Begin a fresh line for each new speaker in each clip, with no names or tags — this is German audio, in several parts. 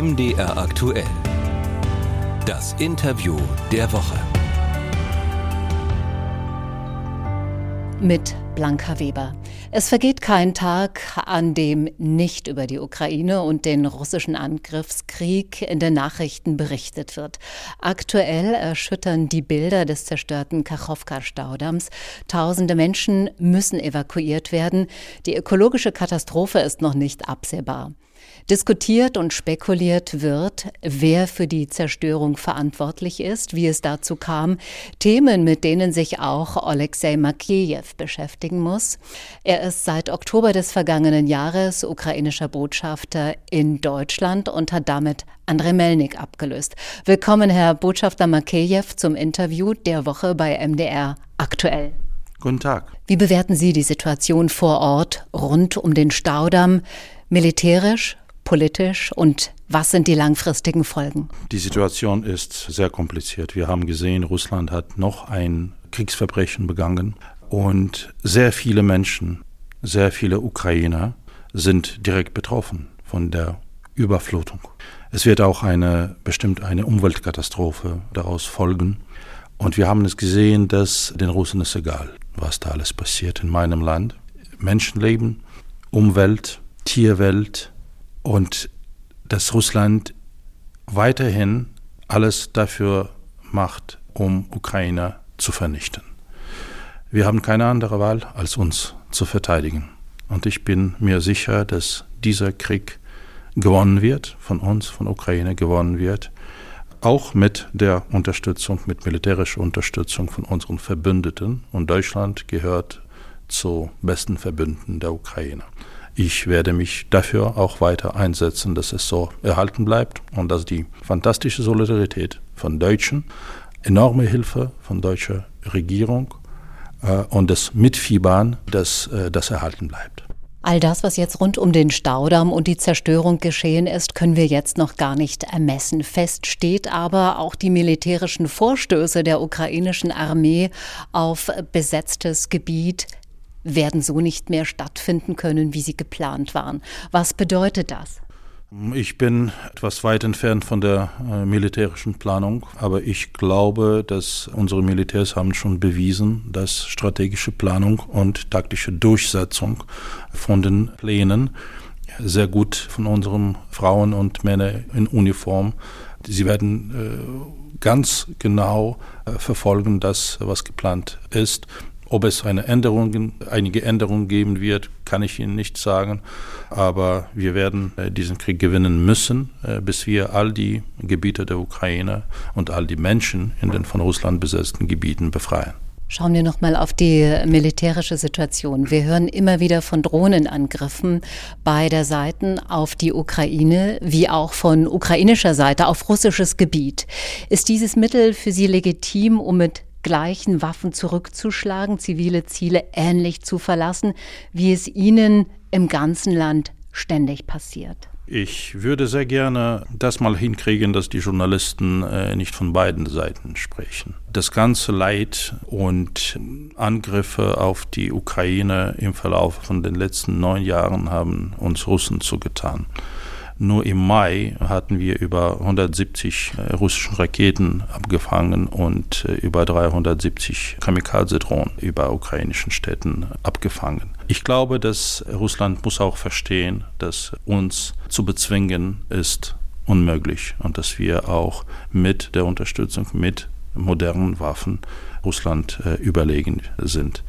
MDR aktuell. Das Interview der Woche.
Mit Blanca Weber. Es vergeht kein Tag, an dem nicht über die Ukraine und den russischen Angriffskrieg in den Nachrichten berichtet wird. Aktuell erschüttern die Bilder des zerstörten Kachowka-Staudamms. Tausende Menschen müssen evakuiert werden. Die ökologische Katastrophe ist noch nicht absehbar. Diskutiert und spekuliert wird, wer für die Zerstörung verantwortlich ist, wie es dazu kam, Themen, mit denen sich auch Alexei Makeyev beschäftigen muss. Er ist seit Oktober des vergangenen Jahres ukrainischer Botschafter in Deutschland und hat damit Andrei Melnik abgelöst. Willkommen, Herr Botschafter Makeyev, zum Interview der Woche bei MDR aktuell.
Guten Tag.
Wie bewerten Sie die Situation vor Ort rund um den Staudamm? Militärisch, politisch und was sind die langfristigen Folgen?
Die Situation ist sehr kompliziert. Wir haben gesehen, Russland hat noch ein Kriegsverbrechen begangen und sehr viele Menschen, sehr viele Ukrainer sind direkt betroffen von der Überflutung. Es wird auch eine bestimmt eine Umweltkatastrophe daraus folgen. Und wir haben es gesehen, dass den Russen ist egal, was da alles passiert in meinem Land. Menschenleben, Umwelt, Tierwelt, und dass Russland weiterhin alles dafür macht, um Ukraine zu vernichten. Wir haben keine andere Wahl, als uns zu verteidigen. Und ich bin mir sicher, dass dieser Krieg gewonnen wird, von uns, von Ukraine gewonnen wird, auch mit der Unterstützung, mit militärischer Unterstützung von unseren Verbündeten. Und Deutschland gehört zu besten Verbündeten der Ukraine ich werde mich dafür auch weiter einsetzen, dass es so erhalten bleibt und dass die fantastische Solidarität von Deutschen, enorme Hilfe von deutscher Regierung äh, und das Mitfiebern, dass äh, das erhalten bleibt.
All das, was jetzt rund um den Staudamm und die Zerstörung geschehen ist, können wir jetzt noch gar nicht ermessen. Fest steht aber auch die militärischen Vorstöße der ukrainischen Armee auf besetztes Gebiet werden so nicht mehr stattfinden können, wie sie geplant waren. Was bedeutet das?
Ich bin etwas weit entfernt von der äh, militärischen Planung, aber ich glaube, dass unsere Militärs haben schon bewiesen, dass strategische Planung und taktische Durchsetzung von den Plänen sehr gut von unseren Frauen und Männern in Uniform. Sie werden äh, ganz genau äh, verfolgen, das, was geplant ist. Ob es eine Änderung, einige Änderungen geben wird, kann ich Ihnen nicht sagen. Aber wir werden äh, diesen Krieg gewinnen müssen, äh, bis wir all die Gebiete der Ukraine und all die Menschen in den von Russland besetzten Gebieten befreien.
Schauen wir noch mal auf die militärische Situation. Wir hören immer wieder von Drohnenangriffen beider Seiten auf die Ukraine, wie auch von ukrainischer Seite auf russisches Gebiet. Ist dieses Mittel für Sie legitim, um mit gleichen Waffen zurückzuschlagen, zivile Ziele ähnlich zu verlassen, wie es ihnen im ganzen Land ständig passiert.
Ich würde sehr gerne das mal hinkriegen, dass die Journalisten äh, nicht von beiden Seiten sprechen. Das ganze Leid und Angriffe auf die Ukraine im Verlauf von den letzten neun Jahren haben uns Russen zugetan. Nur im Mai hatten wir über 170 äh, russische Raketen abgefangen und äh, über 370 Kamikaze-Drohnen über ukrainischen Städten abgefangen. Ich glaube, dass Russland muss auch verstehen, dass uns zu bezwingen ist unmöglich und dass wir auch mit der Unterstützung, mit modernen Waffen Russland äh, überlegen sind.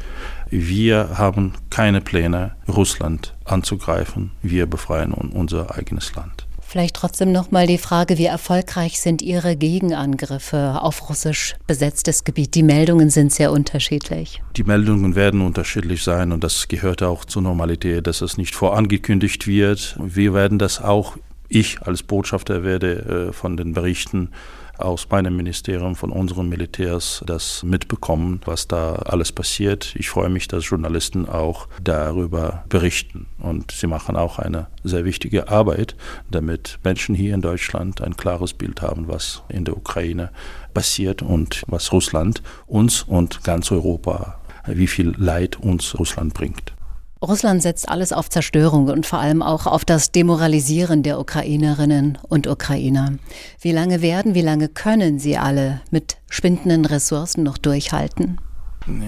Wir haben keine Pläne, Russland anzugreifen. Wir befreien unser eigenes Land.
Vielleicht trotzdem noch mal die Frage, wie erfolgreich sind Ihre Gegenangriffe auf russisch besetztes Gebiet? Die Meldungen sind sehr unterschiedlich.
Die Meldungen werden unterschiedlich sein und das gehört auch zur Normalität, dass es nicht vorangekündigt wird. Wir werden das auch, ich als Botschafter werde äh, von den Berichten aus meinem Ministerium, von unseren Militärs das mitbekommen, was da alles passiert. Ich freue mich, dass Journalisten auch darüber berichten. Und sie machen auch eine sehr wichtige Arbeit, damit Menschen hier in Deutschland ein klares Bild haben, was in der Ukraine passiert und was Russland uns und ganz Europa, wie viel Leid uns Russland bringt.
Russland setzt alles auf Zerstörung und vor allem auch auf das Demoralisieren der Ukrainerinnen und Ukrainer. Wie lange werden, wie lange können sie alle mit schwindenden Ressourcen noch durchhalten?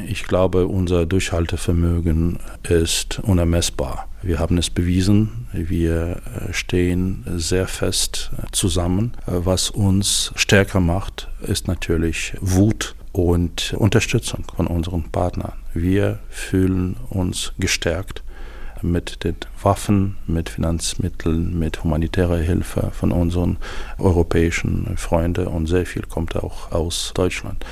Ich glaube, unser Durchhaltevermögen ist unermessbar. Wir haben es bewiesen. Wir äh, stehen sehr fest zusammen. Was uns stärker macht, ist natürlich Wut und Unterstützung von unseren Partnern. Wir fühlen uns gestärkt mit den Waffen, mit Finanzmitteln, mit humanitärer Hilfe von unseren europäischen Freunden und sehr viel kommt auch aus Deutschland.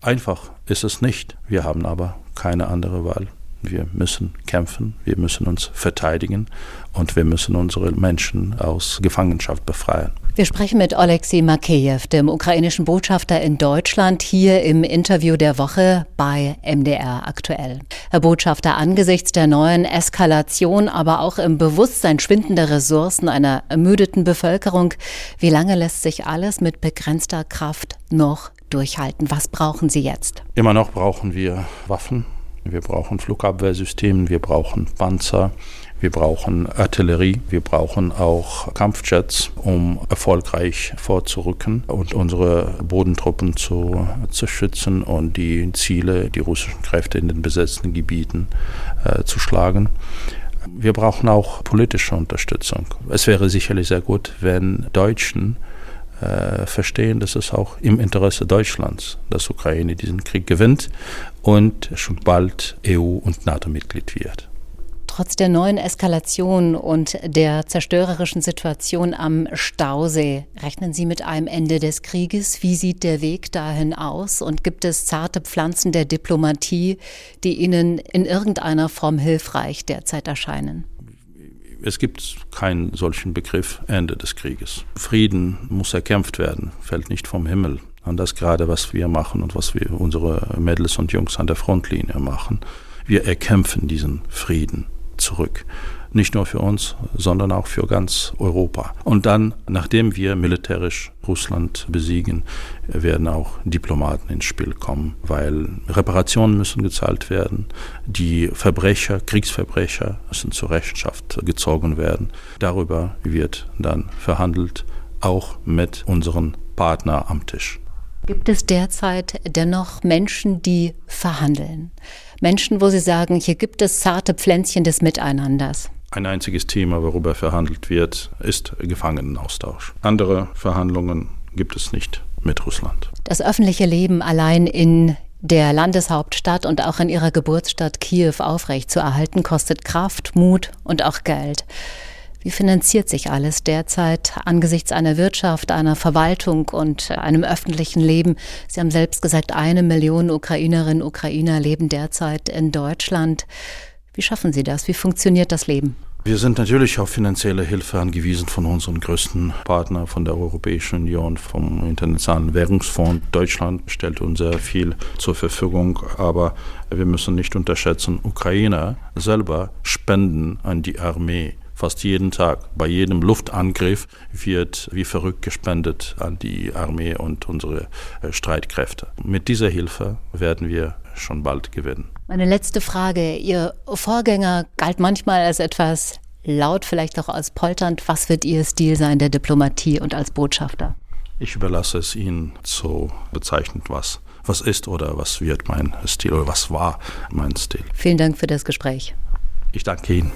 Einfach ist es nicht. Wir haben aber keine andere Wahl. Wir müssen kämpfen, wir müssen uns verteidigen und wir müssen unsere Menschen aus Gefangenschaft befreien.
Wir sprechen mit Oleksiy Makeyev, dem ukrainischen Botschafter in Deutschland, hier im Interview der Woche bei MDR aktuell. Herr Botschafter, angesichts der neuen Eskalation, aber auch im Bewusstsein schwindender Ressourcen einer ermüdeten Bevölkerung, wie lange lässt sich alles mit begrenzter Kraft noch durchhalten? Was brauchen Sie jetzt?
Immer noch brauchen wir Waffen, wir brauchen Flugabwehrsysteme, wir brauchen Panzer, wir brauchen Artillerie, wir brauchen auch Kampfjets, um erfolgreich vorzurücken und unsere Bodentruppen zu, zu schützen und die Ziele, die russischen Kräfte in den besetzten Gebieten äh, zu schlagen. Wir brauchen auch politische Unterstützung. Es wäre sicherlich sehr gut, wenn Deutschen äh, verstehen, dass es auch im Interesse Deutschlands, dass Ukraine diesen Krieg gewinnt und schon bald EU- und NATO-Mitglied wird.
Trotz der neuen Eskalation und der zerstörerischen Situation am Stausee, rechnen Sie mit einem Ende des Krieges? Wie sieht der Weg dahin aus? Und gibt es zarte Pflanzen der Diplomatie, die Ihnen in irgendeiner Form hilfreich derzeit erscheinen?
Es gibt keinen solchen Begriff Ende des Krieges. Frieden muss erkämpft werden, fällt nicht vom Himmel. Und das gerade, was wir machen und was wir unsere Mädels und Jungs an der Frontlinie machen. Wir erkämpfen diesen Frieden zurück. Nicht nur für uns, sondern auch für ganz Europa. Und dann, nachdem wir militärisch Russland besiegen, werden auch Diplomaten ins Spiel kommen, weil Reparationen müssen gezahlt werden, die Verbrecher, Kriegsverbrecher müssen zur Rechenschaft gezogen werden. Darüber wird dann verhandelt, auch mit unseren Partnern am Tisch.
Gibt es derzeit dennoch Menschen, die verhandeln? Menschen, wo Sie sagen, hier gibt es zarte Pflänzchen des Miteinanders?
Ein einziges Thema, worüber verhandelt wird, ist Gefangenenaustausch. Andere Verhandlungen gibt es nicht mit Russland.
Das öffentliche Leben allein in der Landeshauptstadt und auch in ihrer Geburtsstadt Kiew aufrechtzuerhalten, kostet Kraft, Mut und auch Geld. Wie finanziert sich alles derzeit angesichts einer Wirtschaft, einer Verwaltung und einem öffentlichen Leben? Sie haben selbst gesagt, eine Million Ukrainerinnen und Ukrainer leben derzeit in Deutschland. Wie schaffen Sie das? Wie funktioniert das Leben?
Wir sind natürlich auf finanzielle Hilfe angewiesen von unseren größten Partnern, von der Europäischen Union, vom Internationalen Währungsfonds. Deutschland stellt uns sehr viel zur Verfügung, aber wir müssen nicht unterschätzen, Ukrainer selber spenden an die Armee fast jeden Tag. Bei jedem Luftangriff wird wie verrückt gespendet an die Armee und unsere äh, Streitkräfte. Mit dieser Hilfe werden wir schon bald gewinnen.
Meine letzte Frage. Ihr Vorgänger galt manchmal als etwas laut, vielleicht auch als polternd. Was wird Ihr Stil sein der Diplomatie und als Botschafter?
Ich überlasse es Ihnen zu bezeichnen, was, was ist oder was wird mein Stil oder was war mein Stil.
Vielen Dank für das Gespräch.
Ich danke Ihnen.